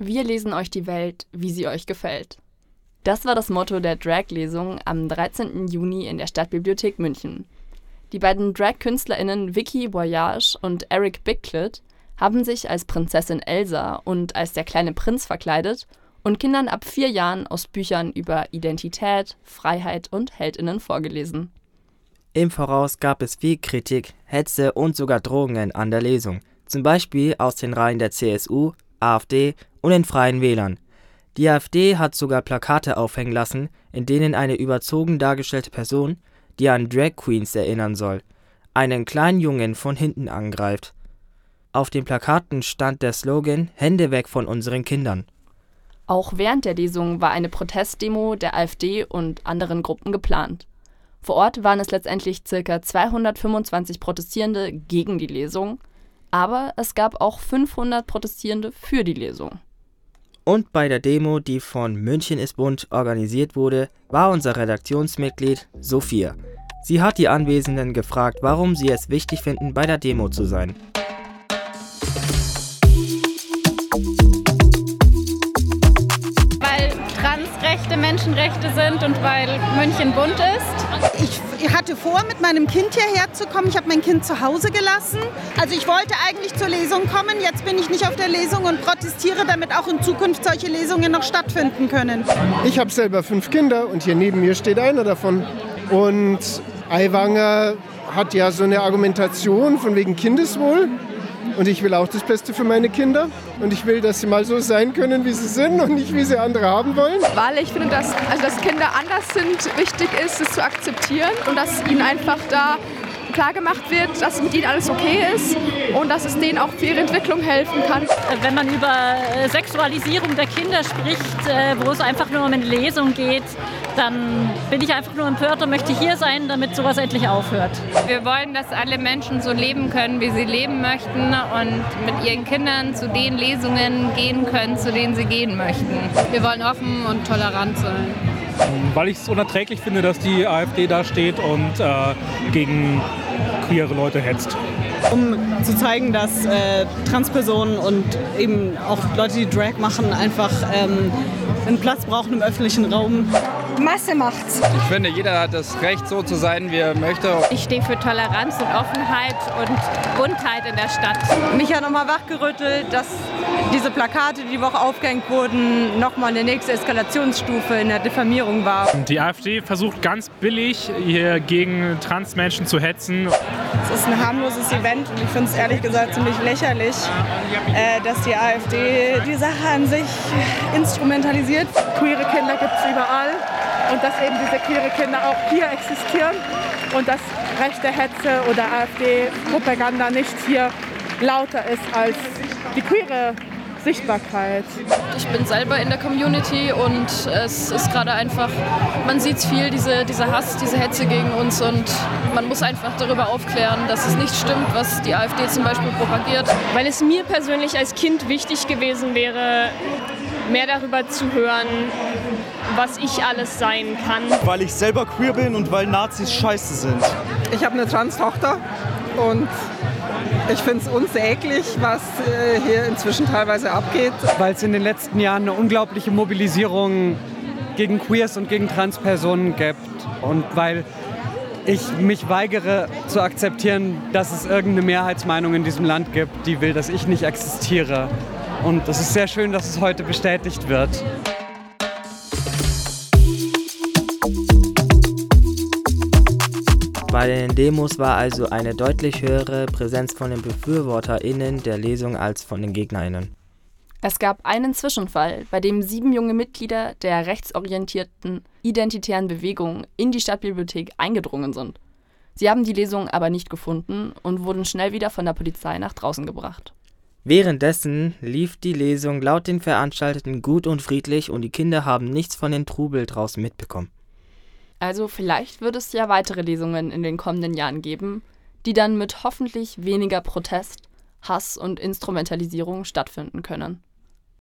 Wir lesen euch die Welt, wie sie euch gefällt. Das war das Motto der Drag-Lesung am 13. Juni in der Stadtbibliothek München. Die beiden Drag-KünstlerInnen Vicky Voyage und Eric Bicklett haben sich als Prinzessin Elsa und als der kleine Prinz verkleidet und Kindern ab vier Jahren aus Büchern über Identität, Freiheit und HeldInnen vorgelesen. Im Voraus gab es viel Kritik, Hetze und sogar Drohungen an der Lesung, zum Beispiel aus den Reihen der CSU, AfD und den Freien Wählern. Die AfD hat sogar Plakate aufhängen lassen, in denen eine überzogen dargestellte Person, die an Drag Queens erinnern soll, einen kleinen Jungen von hinten angreift. Auf den Plakaten stand der Slogan Hände weg von unseren Kindern. Auch während der Lesung war eine Protestdemo der AfD und anderen Gruppen geplant. Vor Ort waren es letztendlich ca. 225 Protestierende gegen die Lesung, aber es gab auch 500 Protestierende für die Lesung. Und bei der Demo, die von München ist bunt organisiert wurde, war unser Redaktionsmitglied Sophia. Sie hat die Anwesenden gefragt, warum sie es wichtig finden, bei der Demo zu sein. Weil Transrechte Menschenrechte sind und weil München bunt ist. Ich hatte vor, mit meinem Kind hierher zu kommen. Ich habe mein Kind zu Hause gelassen. Also ich wollte eigentlich zur Lesung kommen. Jetzt bin ich nicht auf der Lesung und protestiere, damit auch in Zukunft solche Lesungen noch stattfinden können. Ich habe selber fünf Kinder und hier neben mir steht einer davon. Und Aiwanger hat ja so eine Argumentation von wegen Kindeswohl. Und ich will auch das Beste für meine Kinder. Und ich will, dass sie mal so sein können, wie sie sind und nicht, wie sie andere haben wollen. Weil ich finde, dass, also dass Kinder anders sind, wichtig ist, es zu akzeptieren und dass ihnen einfach da klar gemacht wird, dass mit ihnen alles okay ist und dass es denen auch für ihre Entwicklung helfen kann. Wenn man über äh, Sexualisierung der Kinder spricht, äh, wo es einfach nur um eine Lesung geht, dann bin ich einfach nur empört und möchte hier sein, damit sowas endlich aufhört. Wir wollen, dass alle Menschen so leben können, wie sie leben möchten und mit ihren Kindern zu den Lesungen gehen können, zu denen sie gehen möchten. Wir wollen offen und tolerant sein. Weil ich es unerträglich finde, dass die AfD da steht und äh, gegen queere Leute hetzt. Um zu zeigen, dass äh, Transpersonen und eben auch Leute, die Drag machen, einfach ähm, einen Platz brauchen im öffentlichen Raum. Masse macht's. Ich finde, jeder hat das Recht, so zu sein, wie er möchte. Ich stehe für Toleranz und Offenheit und Buntheit in der Stadt. Mich hat nochmal wachgerüttelt, dass diese Plakate, die die Woche aufgehängt wurden, nochmal eine nächste Eskalationsstufe in der Diffamierung war. Die AfD versucht ganz billig, hier gegen Transmenschen zu hetzen. Es ist ein harmloses Event und ich finde es ehrlich gesagt ziemlich lächerlich, äh, dass die AfD die Sache an sich instrumentalisiert. Queere Kinder gibt es überall und dass eben diese queere Kinder auch hier existieren und dass rechte Hetze oder AfD-Propaganda nicht hier lauter ist als die queere Sichtbarkeit. Ich bin selber in der Community und es ist gerade einfach, man sieht viel, diese, dieser Hass, diese Hetze gegen uns und man muss einfach darüber aufklären, dass es nicht stimmt, was die AfD zum Beispiel propagiert. Weil es mir persönlich als Kind wichtig gewesen wäre, mehr darüber zu hören, was ich alles sein kann. Weil ich selber queer bin und weil Nazis scheiße sind. Ich habe eine Trans-Tochter und ich finde es unsäglich, was äh, hier inzwischen teilweise abgeht. Weil es in den letzten Jahren eine unglaubliche Mobilisierung gegen Queers und gegen Transpersonen gibt. Und weil ich mich weigere zu akzeptieren, dass es irgendeine Mehrheitsmeinung in diesem Land gibt, die will, dass ich nicht existiere. Und es ist sehr schön, dass es heute bestätigt wird. Bei den Demos war also eine deutlich höhere Präsenz von den BefürworterInnen der Lesung als von den GegnerInnen. Es gab einen Zwischenfall, bei dem sieben junge Mitglieder der rechtsorientierten identitären Bewegung in die Stadtbibliothek eingedrungen sind. Sie haben die Lesung aber nicht gefunden und wurden schnell wieder von der Polizei nach draußen gebracht. Währenddessen lief die Lesung laut den Veranstalteten gut und friedlich und die Kinder haben nichts von den Trubel draußen mitbekommen. Also vielleicht wird es ja weitere Lesungen in den kommenden Jahren geben, die dann mit hoffentlich weniger Protest, Hass und Instrumentalisierung stattfinden können.